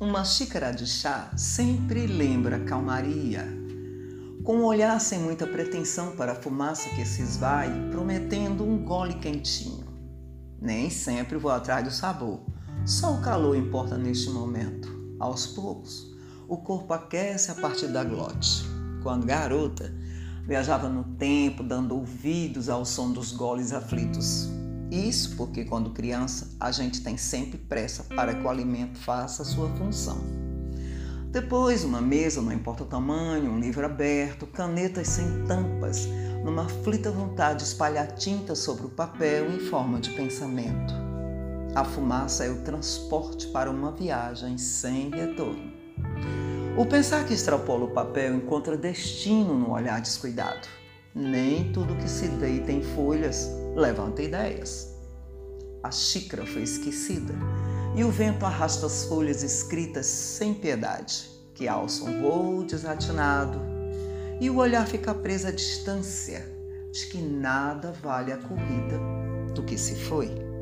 Uma xícara de chá sempre lembra calmaria. Com um olhar sem muita pretensão para a fumaça que se esvai, prometendo um gole quentinho. Nem sempre vou atrás do sabor, só o calor importa neste momento. Aos poucos, o corpo aquece a partir da glote. Quando garota, viajava no tempo, dando ouvidos ao som dos goles aflitos. Isso porque, quando criança, a gente tem sempre pressa para que o alimento faça a sua função. Depois, uma mesa, não importa o tamanho, um livro aberto, canetas sem tampas, numa aflita vontade de espalhar tinta sobre o papel em forma de pensamento. A fumaça é o transporte para uma viagem sem retorno. O pensar que extrapola o papel encontra destino no olhar descuidado. Nem tudo que se deita em folhas levanta ideias. A xícara foi esquecida e o vento arrasta as folhas escritas sem piedade, que alçam voo desatinado, e o olhar fica preso à distância de que nada vale a corrida do que se foi.